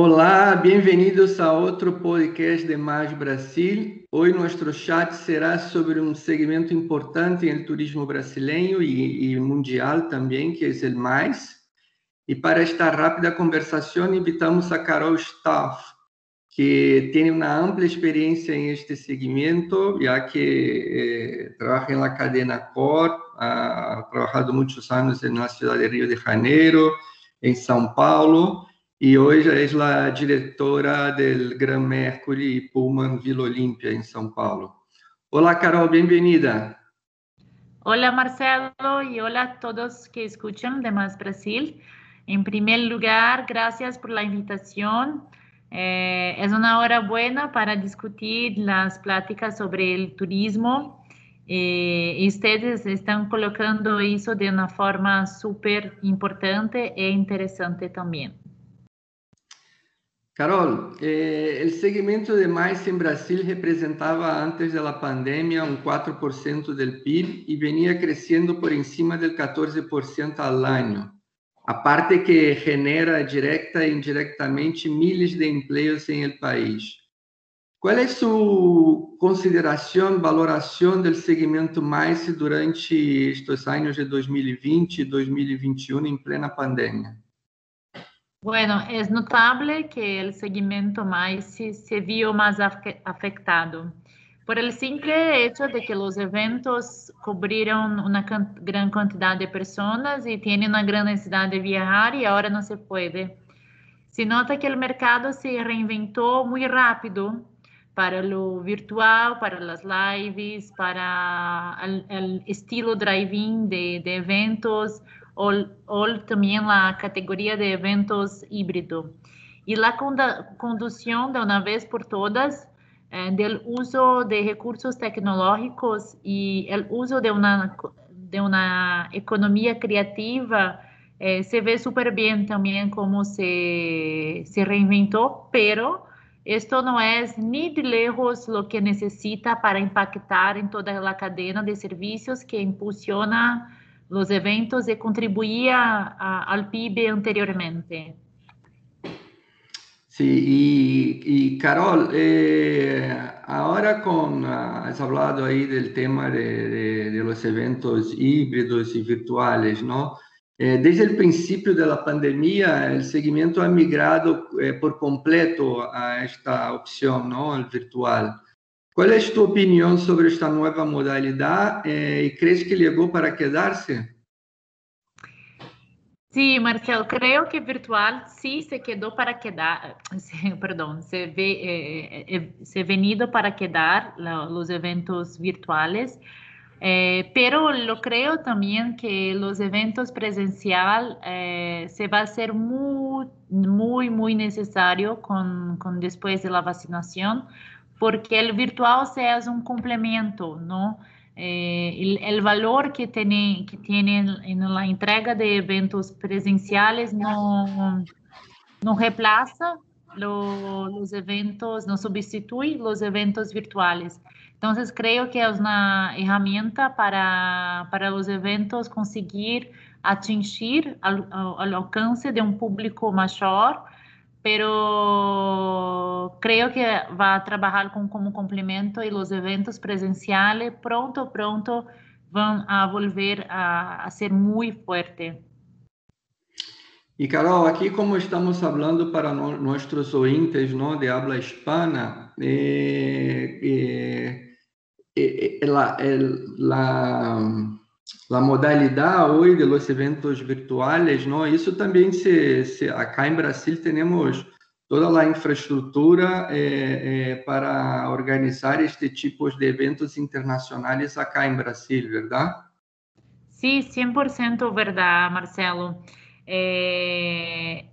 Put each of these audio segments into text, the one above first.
Olá, bem-vindos a outro podcast de Mais Brasil. Hoje nosso chat será sobre um segmento importante no turismo brasileiro e, e mundial também, que é o mais. E para esta rápida conversação, invitamos a Carol Staff, que tem uma ampla experiência em este segmento, já que eh, trabalha na cadena Cor, ha trabalhado muitos anos na cidade de Rio de Janeiro, em São Paulo, e hoje é a diretora do Gran Mercury Pullman Vila Olímpia, em São Paulo. Olá, Carol, bem-vinda. Olá, Marcelo, e olá a todos que escutam de Mais Brasil. Em primeiro lugar, graças por invitação. Eh, é uma hora boa para discutir as pláticas sobre o turismo. Eh, e vocês estão colocando isso de uma forma super importante e interessante também. Carol, eh, segmento de mais em Brasil representava antes da pandemia um 4% do PIB e venia crescendo por encima del 14% ao ano. A parte que genera direta e indiretamente milhares de empregos em el país. Qual é sua consideração, valoração do segmento mais durante estes anos de 2020 e 2021 em plena pandemia? Bueno, es notable que el segmento más se vio más afectado por el simple hecho de que los eventos cubrieron una gran cantidad de personas y tienen una gran necesidad de viajar y ahora no se puede. Se nota que el mercado se reinventó muy rápido para lo virtual, para las lives, para el, el estilo driving de, de eventos, ou, também a categoria de eventos híbrido. E a condução de uma vez por todas eh, do uso de recursos tecnológicos e o uso de uma de uma economia criativa eh, se vê super bem também como se se reinventou, pero esto não é nem de lejos o que necessita para impactar em toda a cadeia de serviços que impulsiona los eventos y contribuía al PIB anteriormente. Sí, y, Carol, eh, ahora con, uh, has hablado ahí del tema de, los eventos híbridos y virtuales, ¿no? Eh, desde el principio de la pandemia, el seguimiento ha migrado eh, por completo a esta opción, ¿no? El virtual. Qual é a tua opinião sobre esta nova modalidade eh, e crees que chegou para quedar-se? Sí, Marcelo, creo que virtual sí se quedó para quedar, perdón, se, ve, eh, eh, se venido para quedar los eventos virtuales, eh, pero lo creo también que los eventos presencial eh, se va a ser muy, muy, muy necesario con, con después de la vacunación, porque el virtual se es un complemento, ¿no? Eh, valor que tiene, que en la entrega de eventos presenciales no, no reemplaza lo, eventos, no sustituye los eventos virtuales. Entonces, creo que es una herramienta para, para los eventos conseguir atingir al, al alcance de un público mayor pero creo que va a trabajar con, como complemento y los eventos presenciales pronto, pronto van a volver a, a ser muy fuerte. E Carol, aqui como estamos falando para no, nossos ouvintes não, de habla hispana, eh, eh, eh, la, la, la modalidade hoje de los eventos virtuales, ¿no? Isso também se, se acá em Brasil temos toda a infraestrutura eh, eh, para organizar este tipo de eventos internacionais acá em Brasil, verdade? Sí, 100% verdade, Marcelo. É,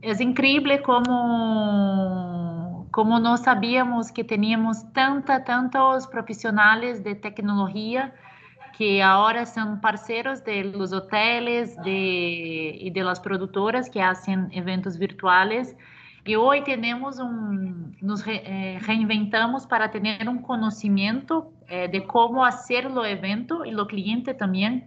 é incrível como como nós sabíamos que teníamos tanta tantos profissionais de tecnologia que agora são parceiros de los hoteles de, e de las produtoras que fazem eventos virtuais. E hoje temos um, nos re, eh, reinventamos para ter um conhecimento eh, de como fazer o evento e o cliente também.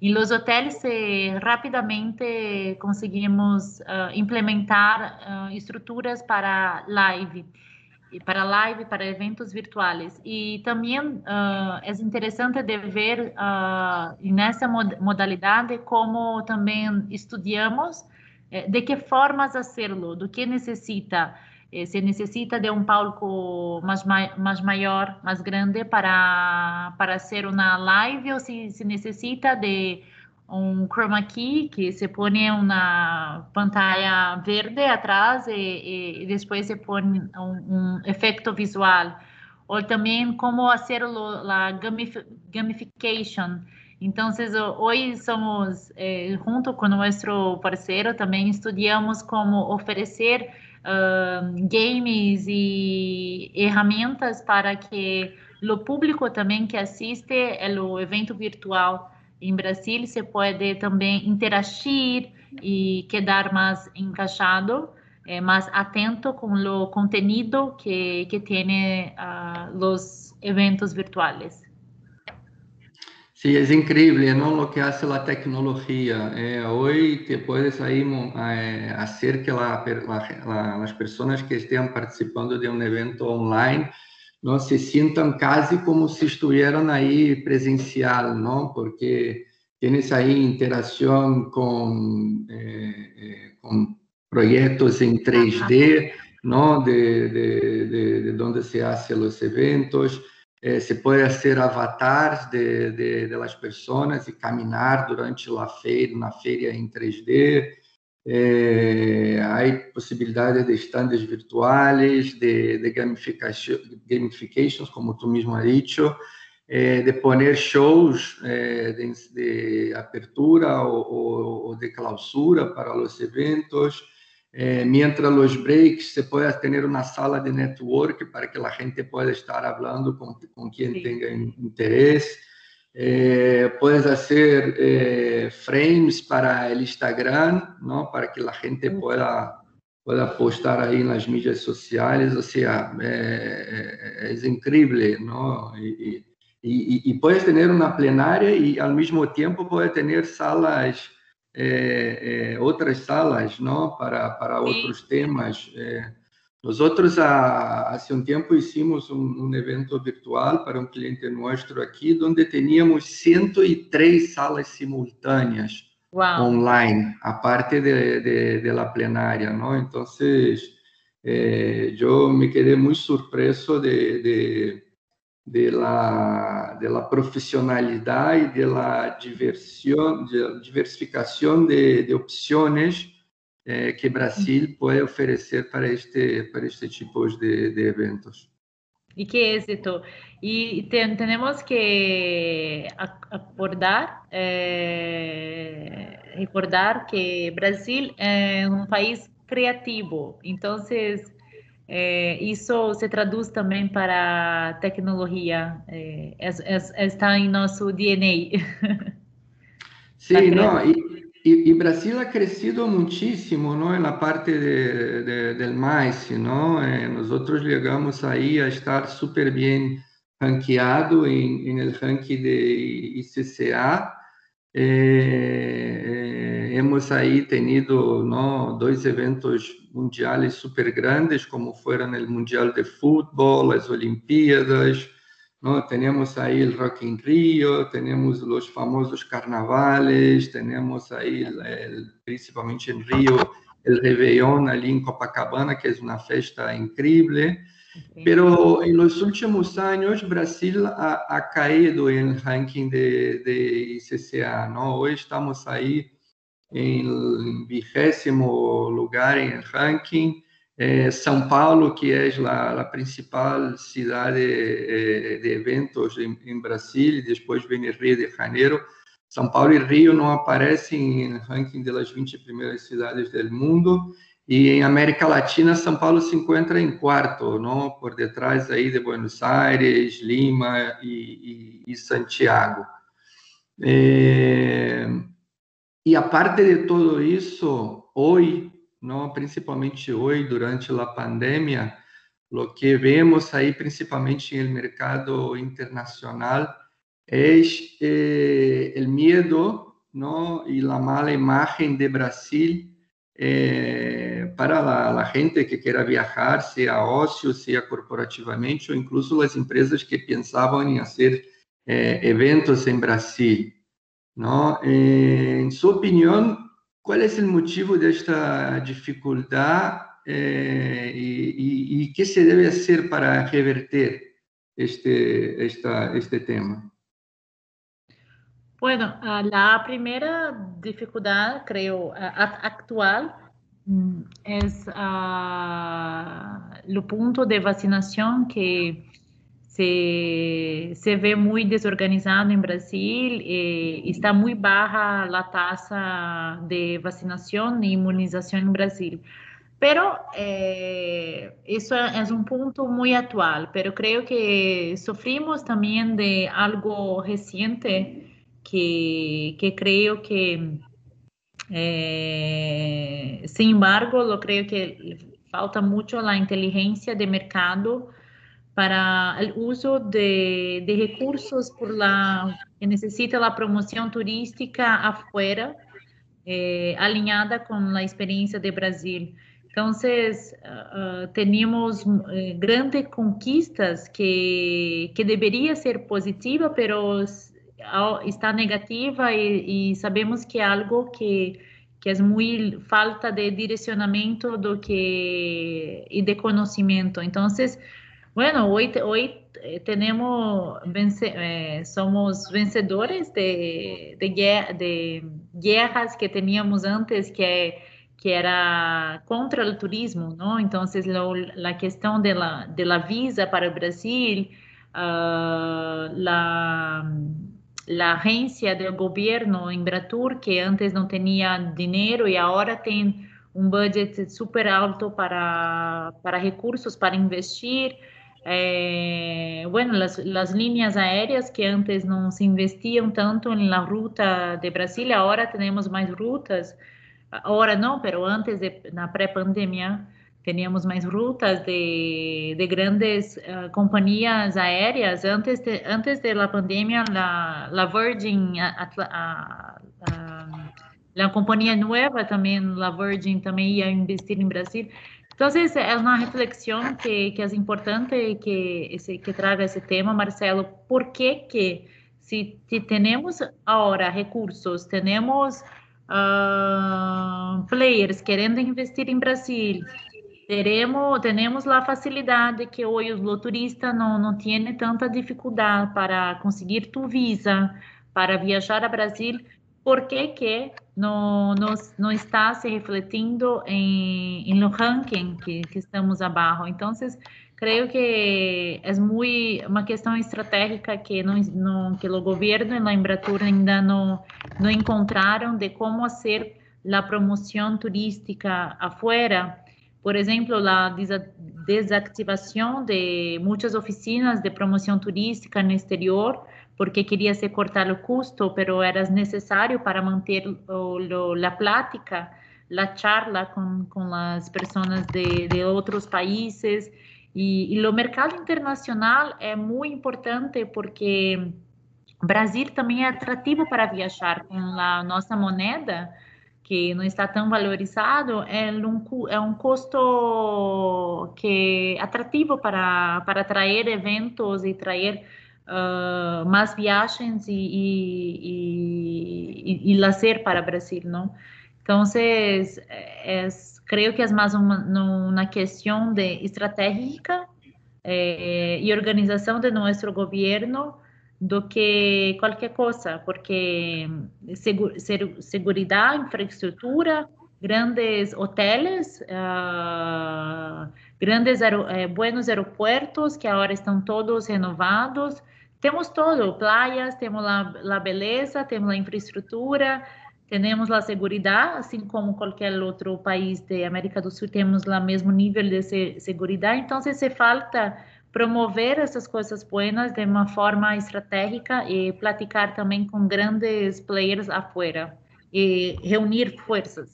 Em los hotéis eh, rapidamente conseguimos uh, implementar uh, estruturas para live, para live, para eventos virtuais. E também uh, é interessante de ver nessa mod modalidade como também estudamos eh, de que formas hacerlo, do que necessita. Eh, se necessita de um palco mais, mais maior, mais grande para, para ser uma live ou se, se necessita de um chroma key que se põe uma pantalla verde atrás e, e depois se põe um, um efeito visual ou também como fazer a gamification. Então, hoje somos, eh, junto com nosso parceiro, também estudamos como oferecer games e ferramentas para que o público também que assiste o evento virtual em Brasil se pode também interagir e quedar mais encaixado, eh, mais atento com o conteúdo que, que tem uh, os eventos virtuais. Sí, es increíble, ¿no? Lo que hace la tecnología. Eh, hoy te puedes ahí eh, que la, la, personas que estén participando de un evento online no se sientan casi como si estuvieran ahí presencial, ¿no? Porque tienes ahí interacción con, eh, con proyectos en 3D, ¿no? De, de, de, de donde se hacen los eventos. É, se pode ser avatares de, de, de las personas e caminhar durante a feira, na feira em 3D. É, há possibilidades de stands virtuais, de, de gamifications, como tu mesmo has dicho, é, de poner shows é, de, de, apertura ou, de clausura para os eventos, Eh, mientras los breaks se puede tener una sala de network para que la gente pueda estar hablando con, con quien sí. tenga interés. Eh, puedes hacer eh, frames para el Instagram, ¿no? Para que la gente pueda, pueda postar ahí en las mídias sociales. O sea, es increíble, ¿no? Y, y, y, puedes tener una plenaria y al mismo tiempo puedes tener salas outras salas não para, para outros temas. Nós outros, há, um tempo, hicimos um, um, evento virtual para um cliente nosso aqui, onde tínhamos 103 salas simultâneas wow. online, a parte de, de, de la plenária. Não? Então, eu me quedei muito surpreso de, de la, de la profesionalidad y de la diversión, de diversificación de, de opciones eh, que Brasil puede ofrecer para este, para este tipo de, de eventos. Y qué éxito. Y te, tenemos que acordar, eh, recordar que Brasil es un país creativo. Entonces, é, isso se traduz também para tecnologia, é, é, está em nosso DNA. Sim, não, e, e, e, Brasil ha crescido muitíssimo, não, na parte de, de, del mais, não, eh, a estar super bem ranqueado em, el ranking de ICCA, eh, hemos aí tenido dois eventos mundiais super grandes, como foram o Mundial de Futebol, as Olimpíadas, ¿no? Tenemos ahí el Rock in Rio, tenemos los famosos carnavales, tenemos ahí, el, principalmente en Rio, el Réveillon ali em Copacabana, que é uma festa incrível. Pero en los últimos años Brasil ha, ha caído en el ranking de, de ICCA, ¿no? Hoy estamos ahí em vigésimo lugar em ranking. É, São Paulo, que é a, a principal cidade é, de eventos em, em Brasil, e depois vem Rio de Janeiro. São Paulo e Rio não aparecem no ranking das 20 primeiras cidades do mundo. E em América Latina, São Paulo se encontra em quarto, não? por detrás aí de Buenos Aires, Lima e, e, e Santiago. É... E a parte de tudo isso, hoje, principalmente hoje, durante a pandemia, o que vemos aí, principalmente no mercado internacional, é eh, o miedo ¿no? y la mala imagen de Brasil eh, para la, gente que quiera viajar, sea ocio, sea corporativamente, ou incluso as empresas que pensavam em fazer eh, eventos em Brasil. Eh, em sua opinião, qual é o motivo desta dificuldade eh, e, o que se deve fazer para reverter este, esta, este tema? Bueno, la primera dificultad, creo, actual es el punto de vacinación que se, se, ve muy desorganizado en Brasil. Eh, está muy baja la tasa de vacinación e inmunización en Brasil. Pero eh, eso es un punto muy actual, pero creo que sufrimos también de algo reciente que, que creo que, eh, sin embargo, lo creo que falta mucho la inteligencia de mercado para el uso de, de recursos por la, que necesita la promoción turística afuera, eh, alinhada com a experiência de Brasil. Então, uh, temos uh, grandes conquistas que, que deveria ser positiva, mas está negativa e, sabemos que é algo que que é muito falta de direcionamento do que e de conhecimento. Então, bueno, hoje hoje temos vence, eh, somos vencedores de, de, de guerras que tínhamos antes que que era contra o turismo, não? Então, a questão de la, de la visa para o Brasil, uh, la la agencia del gobierno que antes no tenía dinero y ahora tiene un budget súper alto para, para recursos para investir. Eh, bueno, las, las, líneas aéreas que antes no se investían tanto en la ruta de Brasil, ahora tenemos más rutas. Ahora no, pero antes de pré-pandemia teníamos mais rutas de, de grandes uh, aéreas. Antes de, antes de la pandemia, la, la Virgin, a, a, a, la companhia nova também, la Virgin também ia investir em Brasil. Então, é uma reflexão que, que é importante que, que traga esse tema, Marcelo. Por que se, se temos agora recursos, temos uh, players querendo investir em Brasil, teremos, temos a facilidade que hoje o turista não, não tem tanta dificuldade para conseguir tu visa, para viajar a Brasil, por que que não, não, não está se refletindo em, em no ranking que, que estamos abaixo? Então, creio que é muito uma questão estratégica que não, não que o governo e a Embratur ainda não, não encontraram de como fazer a promoção turística afuera por exemplo, a desativação de muitas oficinas de promoção turística no exterior, porque queria se cortar o custo, pero era necessário para manter a plática, a charla com, com as pessoas de, de outros países. E, e o mercado internacional é muito importante porque Brasil também é atrativo para viajar com a nossa moneda que não está tão valorizado, é um, é um custo que atrativo para, para atrair eventos e trazer uh, mais viagens e, e, e, e, lazer para o Brasil, não? Então, é, creio que é mais uma, uma questão de estratégica eh, e organização de nosso governo do que qualquer coisa, porque segura, segurança, infraestrutura, grandes hotéis, uh, grandes aer eh, buenos aeroportos que agora estão todos renovados. Temos todo, praias, temos a, a beleza, temos a infraestrutura, temos a segurança, assim como qualquer outro país da América do Sul, temos o mesmo nível de segurança. Então, se falta promover essas coisas buenas de uma forma estratégica e platicar também com grandes players afuera e reunir forças.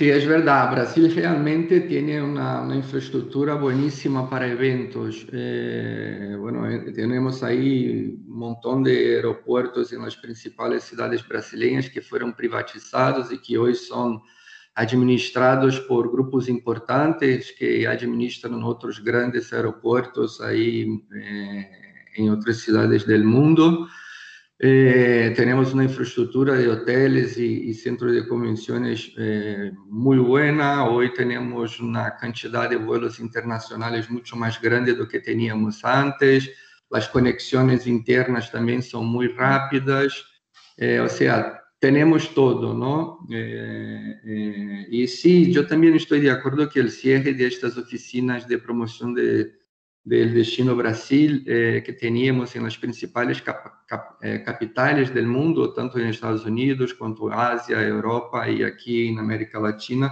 Sí, es verdad. Brasil realmente tiene una, una infraestructura buenísima para eventos. Eh, bueno, eh, tenemos ahí un montón de aeropuertos en las principales ciudades brasileñas que fueron privatizados y que hoy son administrados por grupos importantes que administran otros grandes aeropuertos ahí eh, en otras ciudades del mundo. Eh, tenemos una infraestructura de hoteles y, y centros de convenciones eh, muy buena. Hoy tenemos una cantidad de vuelos internacionales mucho más grande do que teníamos antes. Las conexiones internas también son muy rápidas. Eh, o sea, tenemos todo, ¿no? y sí, yo también estoy de acuerdo que el cierre de estas oficinas de promoción de del Destino Brasil, eh, que teníamos em las principais cap, cap, eh, do mundo, tanto nos Estados Unidos quanto Ásia, Europa e aqui na América Latina.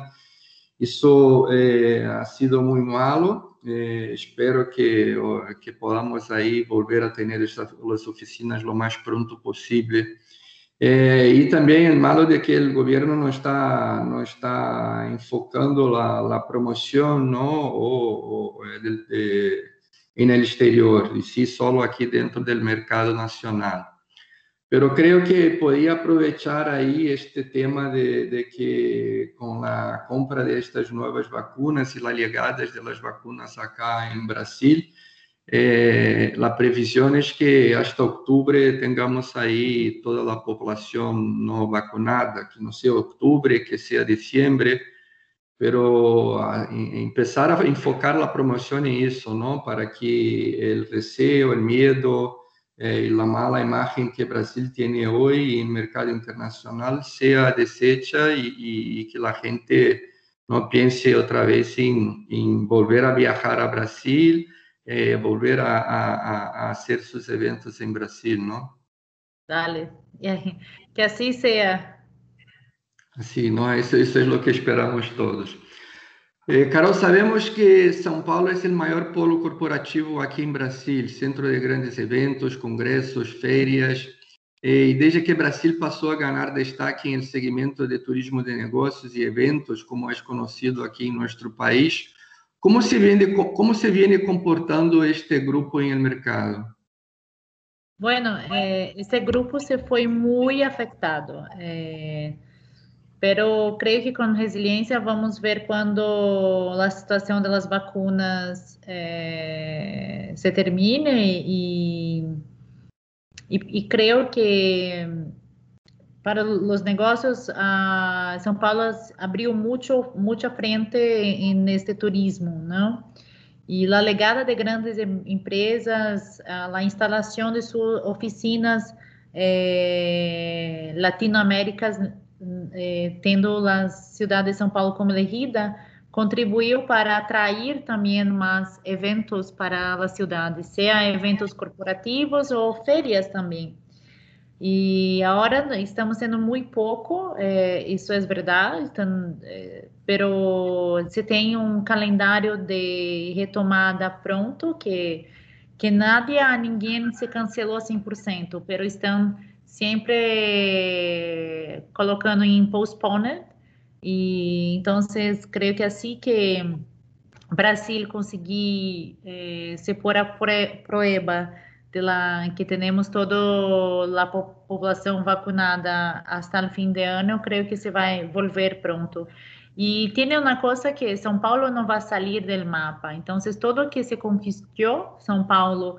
Isso eh, ha sido muito malo. Eh, espero que, que podamos aí volver a ter estas oficinas lo mais pronto possível. Eh, e também o malo de que o governo não está não está enfocando a, promoção, não, de, de, en el exterior, y sí solo aquí dentro del mercado nacional. Pero creo que podía aprovechar ahí este tema de, de, que con la compra de estas nuevas vacunas y la llegada de las vacunas acá en Brasil, eh, la previsión es que hasta octubre tengamos ahí toda la población no vacunada, que no sea octubre, que sea diciembre, pero a, empezar a enfocar la promoción en eso, ¿no? Para que el deseo, el miedo eh, y la mala imagen que Brasil tiene hoy en el mercado internacional sea deshecha y, y, y que la gente no piense otra vez en, en volver a viajar a Brasil, eh, volver a, a, a, hacer sus eventos en Brasil, ¿no? Dale, que así sea. Sim, não, isso, isso é o que esperamos todos. Eh, Carol, sabemos que São Paulo é o maior polo corporativo aqui em Brasil, centro de grandes eventos, congressos, eh, e desde que Brasil passou a ganhar destaque em segmento de turismo de negócios e eventos, como é conhecido aqui em nosso país, como se viene, como se viene comportando este grupo em mercado? Bueno, eh, este grupo se foi muito afetado. Eh, Pero creio que com resiliência vamos ver quando a situação das vacunas eh, se termine e, e, creio que para os negócios a São Paulo abriu muito muita frente neste turismo, não? E a legada de grandes empresas, a instalação de suas oficinas eh, latino-américas eh, tendo a cidade de São Paulo como elegida, contribuiu para atrair também mais eventos para a cidade, seja eventos corporativos ou férias também. E agora estamos sendo muito pouco, eh, isso é verdade, então, eh, pero se tem um calendário de retomada pronto, que, que nada, ninguém se cancelou 100%, pero estão sempre colocando em postponed. E então, creio que assim que Brasil conseguir eh, se pôr a prueba de que temos toda a população vacunada até o fim de ano, eu creio que se vai volver pronto. E tem uma coisa que São Paulo não vai sair do mapa. Então, todo que se conquistou São Paulo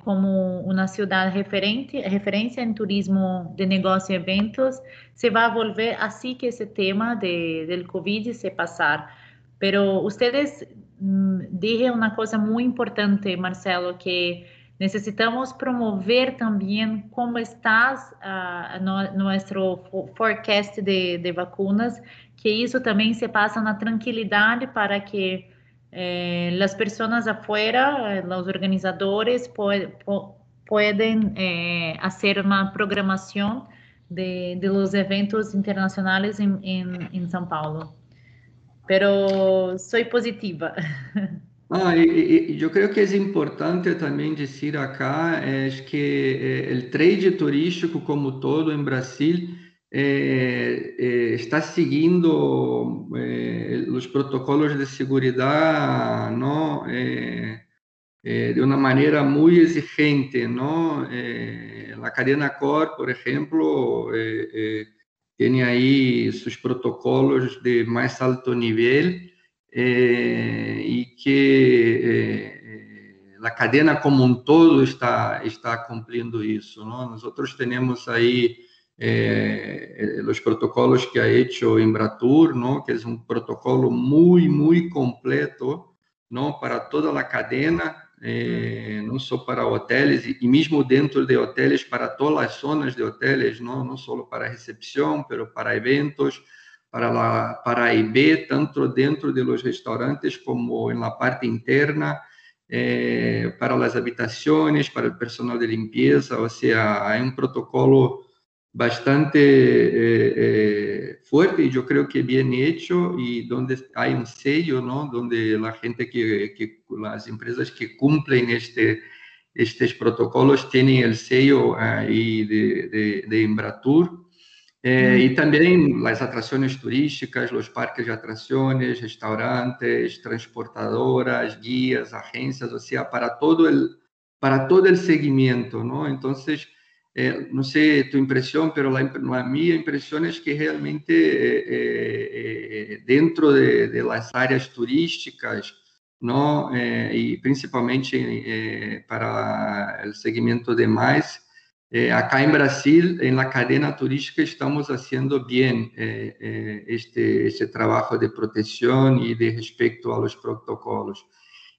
como uma cidade referente, referência em turismo de negócio e eventos, se vai volver assim que esse tema de, Covid se passar. Pero ustedes mm, dije uma coisa muito importante, Marcelo, que necessitamos promover também como está uh, no, nosso forecast de, de vacunas, que isso também se passa na tranquilidade para que eh, las personas afuera, eh, los organizadores puede, pueden eh, hacer de, de, los eventos en, en São Paulo. Pero soy positiva. Ah, e, e, eu creio que é importante também dizer acá é que o trade turístico como todo em Brasil eh, eh, está seguindo eh, os protocolos de segurança não de uma maneira muito exigente não a cadena core por exemplo tem aí seus protocolos de mais alto nível e que a cadena como um todo está está cumprindo isso nós outros temos aí eh, los protocolos que ha hecho Embratur, ¿no? que es un protocolo muy, muy completo ¿no? para toda la cadena, eh, não só para hotéis e mesmo dentro de hotéis para todas as zonas de hotéis, não, só para recepção, mas para eventos, para la, para a IB, tanto dentro de los restaurantes como na parte interna, eh, para as habitações, para o personal de limpeza, ou seja, é um protocolo bastante eh, eh, fuerte y yo creo que bien hecho y donde hay un sello, ¿no? Donde la gente que, que las empresas que cumplen este, estos protocolos tienen el sello ahí de, de, de Embratur. Eh, y también las atracciones turísticas, los parques de atracciones, restaurantes, transportadoras, guías, agencias, o sea, para todo el, para todo el seguimiento, ¿no? Entonces, não sei tua impressão, mas a minha impressão é que realmente é, é, dentro de, de áreas turísticas, e principalmente para o segmento de mais, acá em Brasil, em la cadena turística, estamos fazendo bem este, trabalho de proteção e de respeito aos protocolos.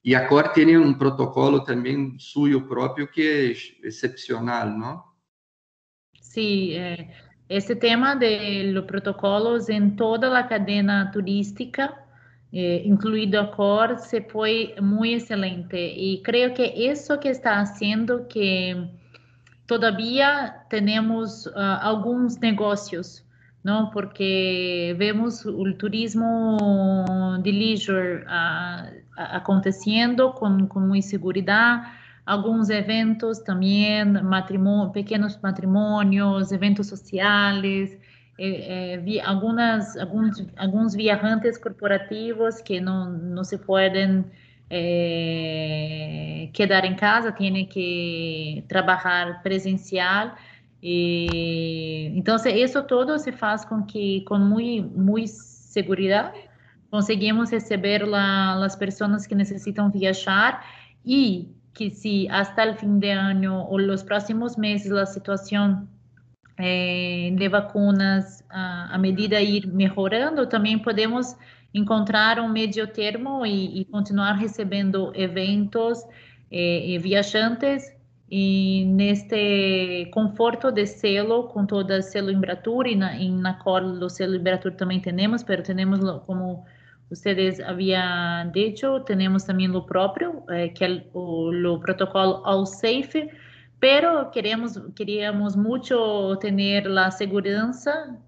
E a COR tem um protocolo também suyo próprio que é excepcional, não? Sí, eh, este tema de los protocolos en toda la cadena turística, eh, incluido Accor, se muy excelente. Y creo que eso que está haciendo que todavía tenemos uh, algunos negocios, ¿no? Porque vemos el turismo de leisure uh, con muy seguridad alguns eventos também, matrimônio, pequenos matrimônios, eventos sociais, eh, eh, vi, algumas, alguns, alguns viajantes corporativos que não, não se podem eh, quedar em casa, têm que trabalhar presencial. E, então, isso todo se faz com que, com muito, muito segurança, conseguimos receber la, as pessoas que necessitam viajar e que si hasta el fin de año o los próximos meses la situación eh, de vacunas a, a, medida ir mejorando, também podemos encontrar um medio termo e, e continuar recebendo eventos eh, e viajantes e neste conforto de selo, com toda selo Embratur e na, na qual o também temos, mas temos como ustedes habían dicho, tenemos también lo propio, eh, que el o, lo protocolo All Safe, pero queremos, queríamos mucho tener la seguridad,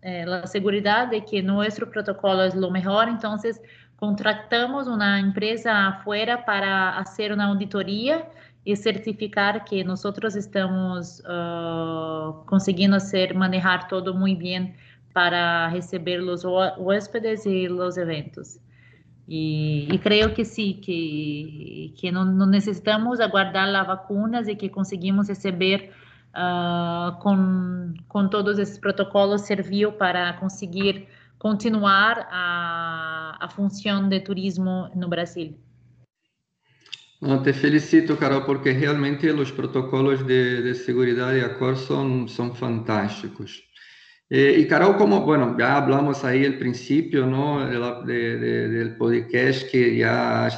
eh, la seguridad de que nuestro protocolo es lo mejor, entonces contratamos una empresa afuera para hacer una auditoría y certificar que nosotros estamos uh, consiguiendo hacer, manejar todo muy bien para receber los huéspedes y los eventos. E, e, creio que sim, que, que não, não, necessitamos aguardar as vacinas e que conseguimos receber uh, com, com todos esses protocolos serviu para conseguir continuar a, a função de turismo no Brasil. Não, te felicito, Carol, porque realmente os protocolos de, de segurança e acordo são fantásticos. Eh, y Carol, como, bueno, ya hablamos ahí al principio, ¿no? De, de, del podcast que ya,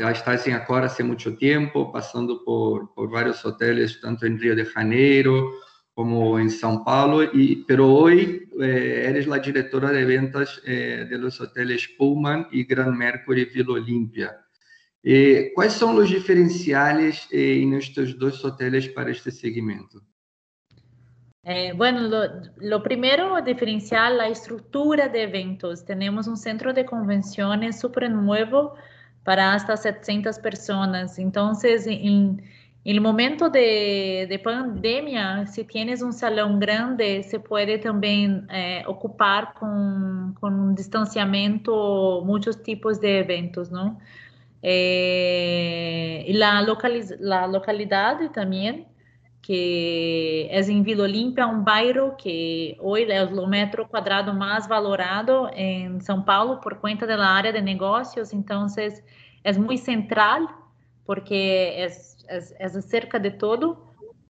ya estás en Acora hace mucho tiempo, pasando por, por, varios hoteles, tanto en Río de Janeiro como en São Paulo, y, pero hoy eh, eres la directora de ventas eh, de los hoteles Pullman y Grand Mercury Vila Olímpia. Eh, ¿Cuáles son los diferenciales en estos dos hoteles para este segmento? Eh, bueno, lo, lo, primero, diferenciar la estructura de eventos. Tenemos un centro de convenciones súper nuevo para hasta 700 personas. Entonces, en, el momento de, de, pandemia, si tienes un salón grande, se puede también eh, ocupar con, con, un distanciamiento muchos tipos de eventos, ¿no? Eh, y la, la localidad también, que es en Vila Olímpia, un bairro que hoy es el metro cuadrado más valorado en São Paulo por cuenta de la área de negocios, entonces es muy central porque es es, es acerca de todo.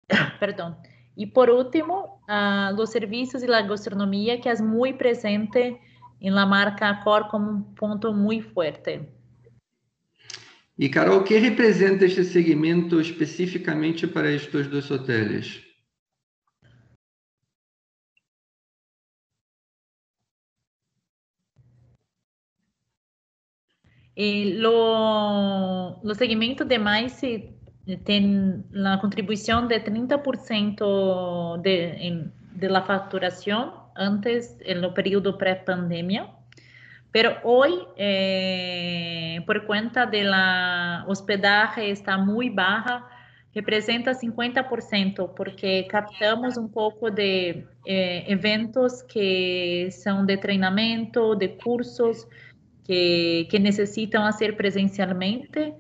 Perdón. Y por último, uh, los servicios y la gastronomía, que es muy presente en la marca Accor como un punto muy fuerte. E Carol, o que representa este segmento especificamente para estes dois hotéis? E lo, lo segmento de mais tem a contribuição de 30% de, de la facturação antes, no período pré-pandemia. Pero hoy, eh, por cuenta de la hospedaje está muy baja, representa 50%, porque captamos um pouco de eh, eventos que são de treinamento, de cursos que, que necessitam ser presencialmente.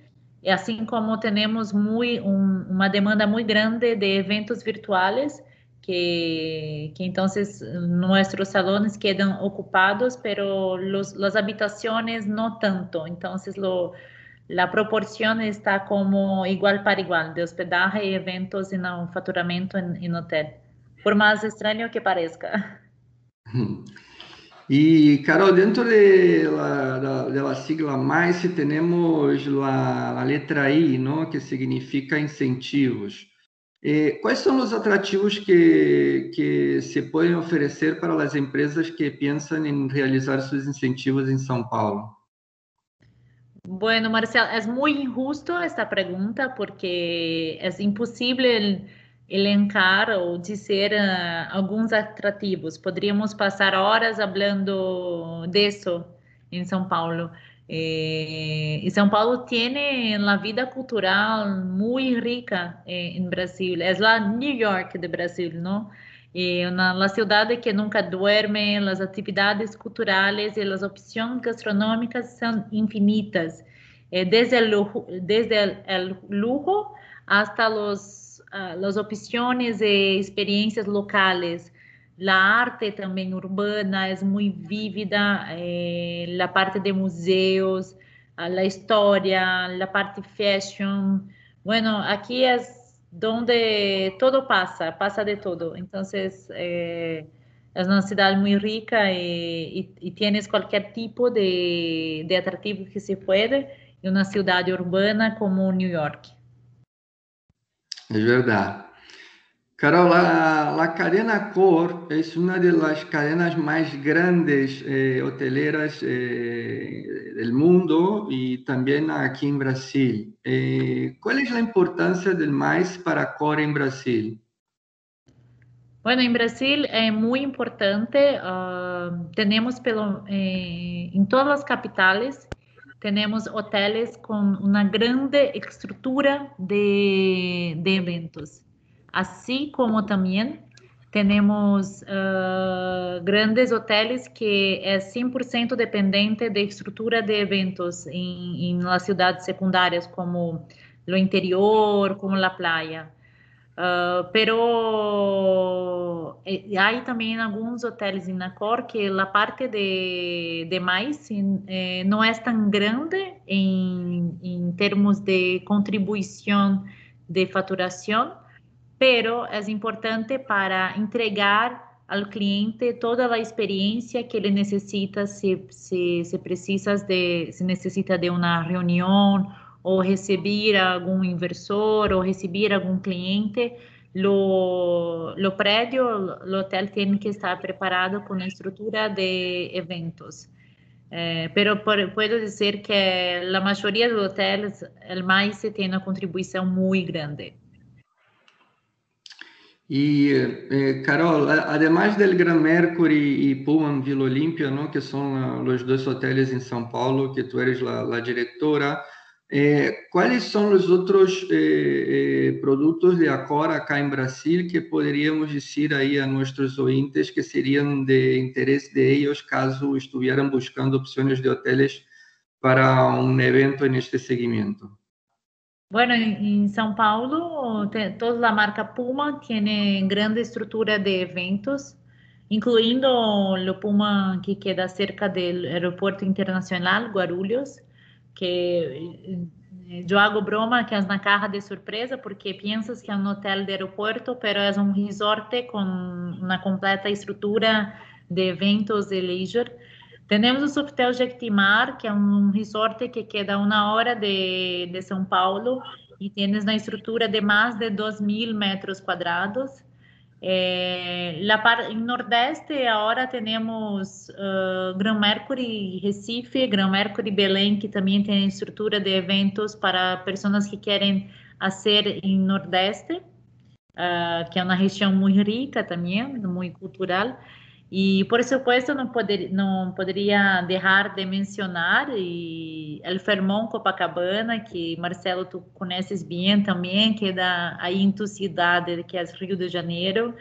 Assim como temos um, uma demanda muito grande de eventos virtuais, que, que entonces nuestros salones quedan ocupados, pero los, las habitaciones no tanto. Entonces lo, la proporción está como igual para igual, de hospedaje y eventos y no faturamento en, en hotel, por más extraño que parezca. E, Carol, dentro de la, da, sigla mais, temos a, letra I, não? que significa incentivos. E, quais são os atrativos que, que se podem oferecer para as empresas que pensam em realizar seus incentivos em São Paulo? Bueno, Marcelo, é muito injusto esta pergunta porque é impossível elencar ou dizer uh, alguns atrativos. Poderíamos passar horas falando disso em São Paulo. Eh, e São Paulo tem uma vida cultural muito rica eh, em Brasil. É a New York do Brasil, não? É uma cidade que nunca dorme, as atividades culturais e as opções gastronômicas são infinitas, eh, desde o lujo, desde el lujo hasta os uh, las opciones de experiencias locales. La arte también urbana es muy vívida, eh, la parte de museos, uh, la historia, la parte fashion. Bueno, aquí es donde todo pasa, pasa de todo. Entonces, eh, es una ciudad muy rica y, y, y tienes cualquier tipo de, de atractivo que se puede en una ciudad urbana como New York. É verdade. Carol, a, a cadena Cor é uma das cadenas mais grandes eh, hoteleras eh, do mundo e também aqui em Brasil. Eh, qual é a importância do mais para a Cor em Brasil? Bueno, em Brasil é muito importante. Uh, temos pelo, eh, em todas as capitais tenemos hoteles con una grande estructura de, de eventos, así como también tenemos uh, grandes hoteles que es 100% dependiente de estructura de eventos en, en las ciudades secundarias como lo interior, como la playa. Uh, pero eh, hay también algunos hoteles en que la parte de, de mais eh, no es tan grande en termos de contribución de facturación, pero es importante para entregar al cliente toda la experiencia que le necesita si, si, si precisas de, si necesita de una reunión ou receber algum inversor ou receber algum cliente, o, o prédio, o hotel tem que estar preparado com a estrutura de eventos. Eh, pero por, puedo dizer que a maioria dos hotéis, o mais tem uma contribuição muito grande. E, eh, Carol, además del Gran Mercury e Pullman Vila Olímpia, ¿no? que são os dois hotéis em São Paulo, que tu eres a diretora, Eh, ¿Cuáles son los otros eh, eh, productos de Acora acá en Brasil que podríamos decir ahí a nuestros oyentes que serían de interés de ellos caso estuvieran buscando opciones de hoteles para un evento en este seguimiento? Bueno, en São Paulo, toda la marca Puma tiene grande estructura de eventos, incluindo o Puma que queda cerca del aeropuerto internacional Guarulhos, que eu hago broma que é na caja de surpresa, porque pensas que é um hotel de aeroporto, pero é um resort com uma completa estrutura de eventos de leisure. Temos o Sofitel Jequitimar, que é um resort que queda uma hora de, de São Paulo e tens na estrutura de mais de 2 mil metros quadrados. Eh, la par, en Nordeste ahora tenemos uh, Gran Mercury Recife, Gran Mercury Belém, que também tem estrutura de eventos para pessoas que querem fazer em Nordeste, uh, que é uma região muito rica também, muito cultural. E, por supuesto, não, poder, não poderia deixar de mencionar e El Fermón Copacabana, que, Marcelo, tu conheces bem também, que é da, aí em tu cidade, que é Rio de Janeiro,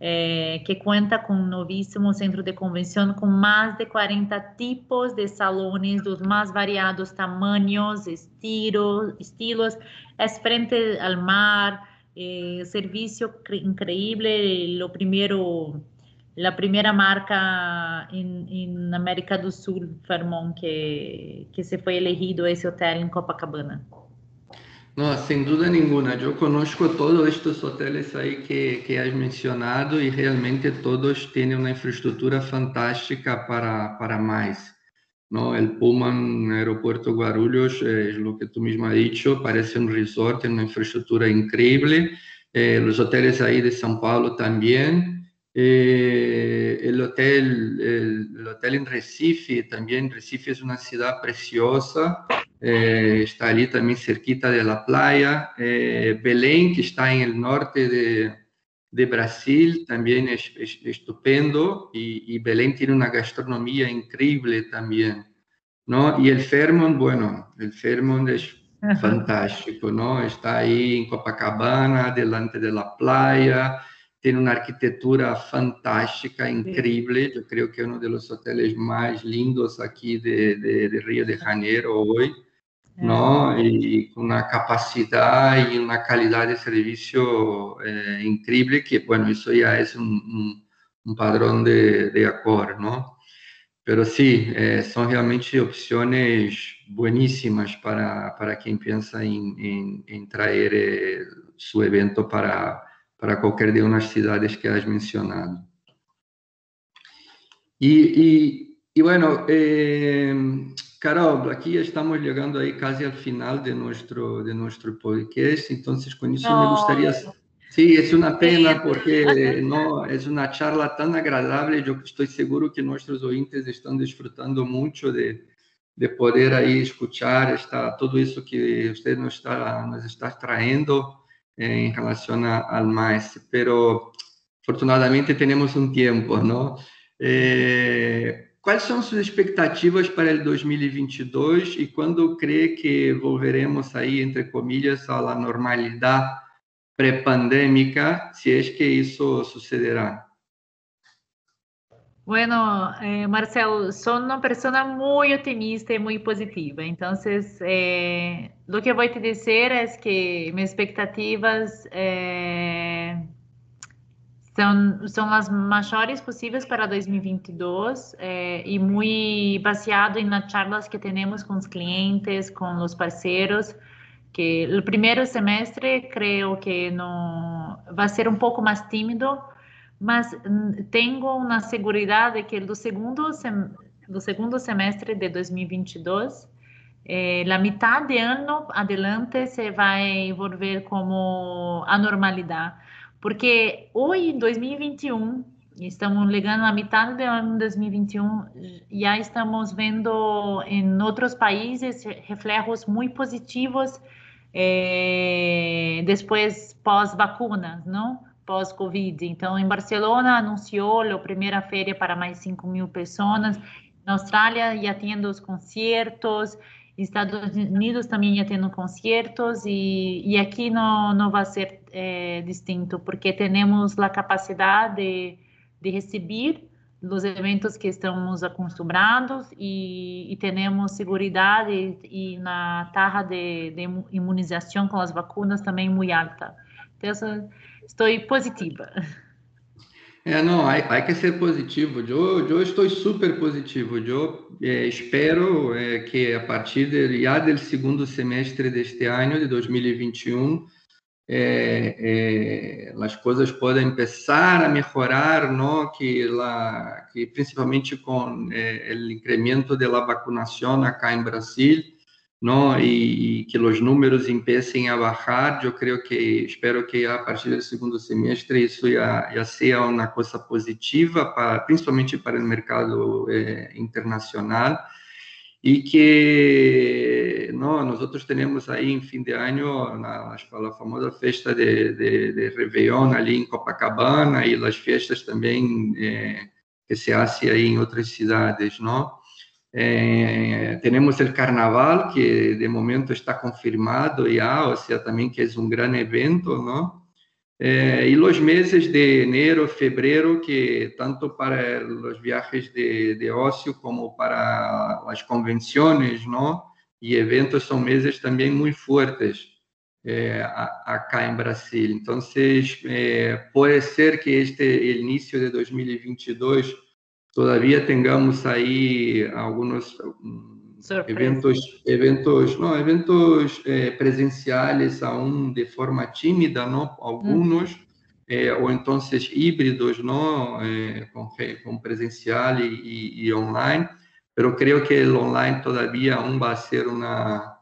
é, que conta com um novíssimo centro de convenção com mais de 40 tipos de salões dos mais variados tamanhos, estilo, estilos, é frente ao mar, é, serviço incrível, o primeiro la primera marca en, América do Sul, Fairmont, que, que se fue elegido ese hotel en Copacabana. No, sin duda ninguna. Yo conozco todos estos hoteles ahí que, que has mencionado y realmente todos tienen una infraestructura fantástica para, para más. ¿no? El Pullman Aeropuerto Guarulhos, eh, es lo que tú mismo has dicho, parece un resort, una infraestructura increíble. Eh, los hoteles ahí de São Paulo también. Eh, el, hotel, el, hotel en Recife también, Recife es una ciudad preciosa, eh, está allí también cerquita de la playa. Eh, Belén, que está en el norte de, de Brasil, también es, es estupendo y, y, Belén tiene una gastronomía increíble también. ¿no? Y el Fairmont, bueno, el Fairmont es fantástico, ¿no? Está ahí en Copacabana, delante de la playa, tem uma arquitetura fantástica, incrível. Eu creio que é um dos hotéis mais lindos aqui de, de, de Rio de Janeiro hoje, é. não? E com uma capacidade e uma qualidade de serviço é, incrível que, bueno, isso já é um, padrão de, de acordo, não? Pero sí, eh, son realmente opciones buenísimas para, para quien piensa en, en, en traer eh, su evento para, para qualquer de umas cidades que has mencionado. E, e, e bueno, eh, Carol, aqui estamos chegando aí quase ao final de nosso de nosso podcast, então com isso me gostaria Sí, es una pena porque no es una charla tan agradable. Yo estoy seguro que nuestros oyentes están disfrutando mucho de, de poder ahí escuchar esta, todo eso que usted nos está, nos está trayendo em relação ao mais, pero afortunadamente temos um tempo, não? Eh, são suas expectativas para o 2022 e quando crê que volveremos aí, entre comillas, à normalidade pré-pandêmica, se é que isso sucederá? Bueno, eh, Marcelo, soy una persona muy optimista y muy positiva. Entonces, eh, lo que voy a decir es que mis expectativas eh, son, son las mayores posibles para 2022 eh, y muy baseado en las charlas que tenemos con los clientes, con los parceros, que el primer semestre creo que no va a ser un poco más tímido, mas hum, tenho uma segurança de que do segundo, do segundo semestre de 2022, eh, a metade de ano adelante se vai volver como a normalidade. Porque hoje, em 2021, estamos chegando à metade do ano 2021, já estamos vendo em outros países reflexos muito positivos eh, depois pós-vacunas, não? pós-Covid. Então, em Barcelona, anunciou a primeira feira para mais 5 mil pessoas. Na Austrália, já tendo os concertos. Estados Unidos também já tendo conciertos e, e aqui não, não vai ser é, distinto, porque temos a capacidade de, de receber os eventos que estamos acostumados e, e temos segurança e, e, na taxa de, de, imunização com as vacinas também muito alta. Então, estou positiva. É, não, há, que ser positivo. Eu, eu estou super positivo. Eu é, espero é, que a partir de, do segundo semestre deste ano, de 2021, é, as coisas podem começar a melhorar, não? Que, que principalmente com o incremento da vacunação acá em Brasil, não? E, e, que os números comecem a baixar, eu creio que, espero que a partir do segundo semestre isso já, já seja uma coisa positiva, para, principalmente para o mercado é, internacional e que nós outros temos aí em fim de ano na, a famosa festa de, de, de Réveillon em Copacabana e as festas também é, que se aí em outras cidades, não? É, temos o Carnaval que de momento está confirmado já, ou seja, também que é um grande evento, não? Eh, y los meses de enero, febrero, que tanto para los viajes de, de ocio como para las convenciones, ¿no? Y eventos son meses también muy fuertes eh, acá en Brasil. Entonces, eh, puede ser que este el inicio de 2022 todavía tengamos ahí algunos eventos, eventos, não, eventos é, presenciais aún de forma tímida, não, alguns, hum. é, ou então híbridos, não, é, com, com presencial e, e, online, pero creo que o online todavía aún va a ser una,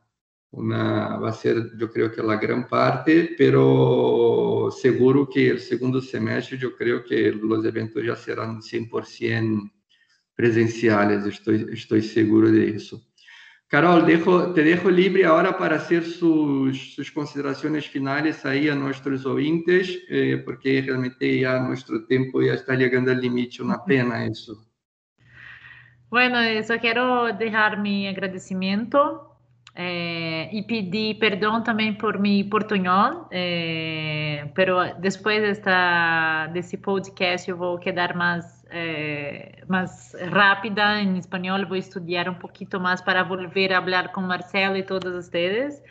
una, va a ser, yo creo que la gran parte, pero seguro que el segundo semestre, yo creo que los eventos ya serán 100% presenciales, estoy, estoy seguro de eso. Carol, dejo, te dejo libre ahora para hacer sus, sus consideraciones finales ahí a nuestros oyentes, eh, porque realmente ya nuestro tiempo ya está llegando al límite, una pena eso. Bueno, só quero deixar meu agradecimento eh, e pedir perdão também por meu portunhol, eh, pero desta, desse podcast eu vou quedar mais eh, rápida en español. Voy a estudiar un poquito más para volver a hablar con Marcelo y todos ustedes.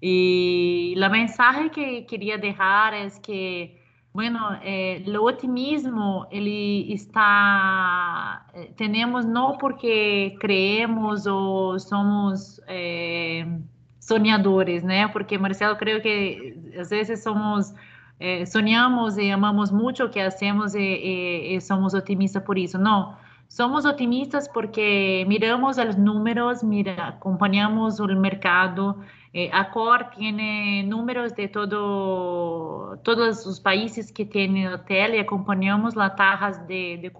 Y la mensaje que quería dejar es que, bueno, eh, el optimismo, ele está, eh, tenemos no porque creemos o somos eh, soñadores, ¿no? Porque Marcelo creo que a veces somos é, sonhamos e amamos muito o que fazemos e, e, e, somos otimistas por isso. Não, somos otimistas porque miramos os números, mira, acompanhamos o mercado. Eh, a COR tem números de todo, todos os países que têm hotel e acompanhamos as taxas de, de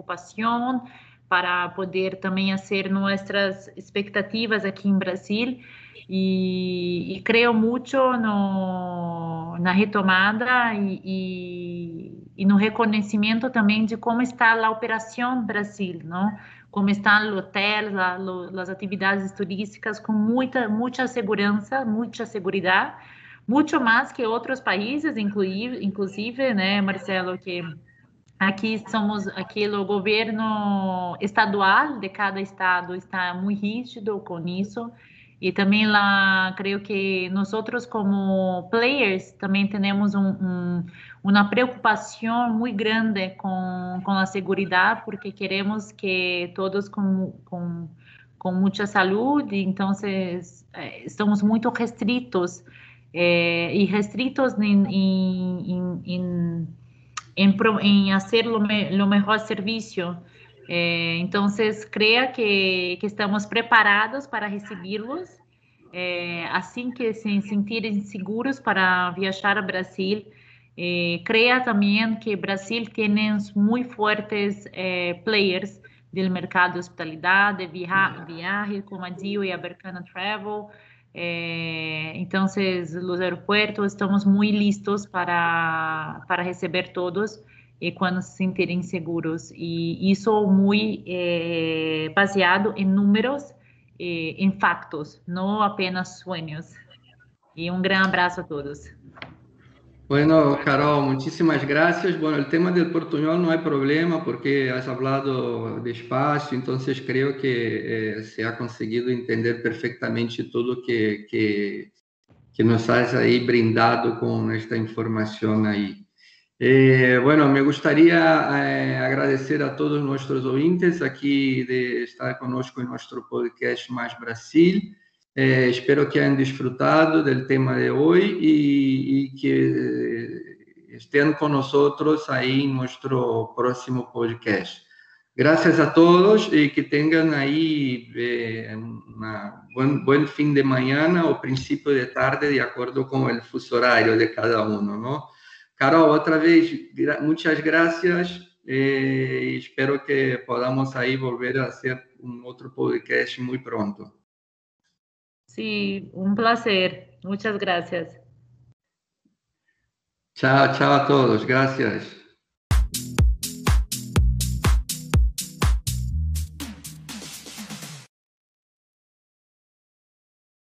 para poder também fazer nossas expectativas aqui em Brasil e, e creio muito no, na retomada e, e, e, no reconhecimento também de como está a operação Brasil, não? Como estão os hotéis, as atividades turísticas com muita muita segurança, muita segurança, muito mais que outros países, inclusive, inclusive, né, Marcelo, que aqui somos aqui o governo estadual de cada estado está muito rígido com isso e também lá, creio que nós outros como players também temos um, um, uma preocupação muito grande com, com a segurança, porque queremos que todos com, com, com muita saúde, então eh, estamos muito restritos eh, e restritos em, em, em, em, em fazer o, o melhor serviço é, então, creia que, que estamos preparados para recebê-los é, assim que se sentirem seguros para viajar ao Brasil. É, creia também que Brasil tem muito fortes é, players do mercado de hospitalidade, via viagem, como a Dio e a Bercana Travel. É, então, os aeroportos estamos muito listos para, para receber todos e quando se sentirem seguros. E isso muito é, baseado em números eh, em factos, não apenas sonhos. E um grande abraço a todos. Bueno, Carol, muchísimas gracias. Bueno, el tema del portuñol no hay problema porque has hablado despacio, entonces creo que eh, se ha conseguido entender perfectamente todo que, que, que nos has ahí brindado con esta información ahí. Eh, bueno, me gustaría eh, agradecer a todos nuestros oyentes aquí de estar conosco en nuestro podcast Más Brasil. Eh, espero que hayan disfrutado del tema de hoy y, y, que eh, estén con nosotros ahí en nuestro próximo podcast. Gracias a todos y que tengan ahí eh, un buen, buen fin de mañana o principio de tarde, de acuerdo con el fuso horario de cada uno, ¿no? Carol, otra vez, gra muchas gracias. Eh, espero que podamos ahí volver a hacer un otro podcast muy pronto. Sí, un placer. Muchas gracias. Chao, chao a todos. Gracias.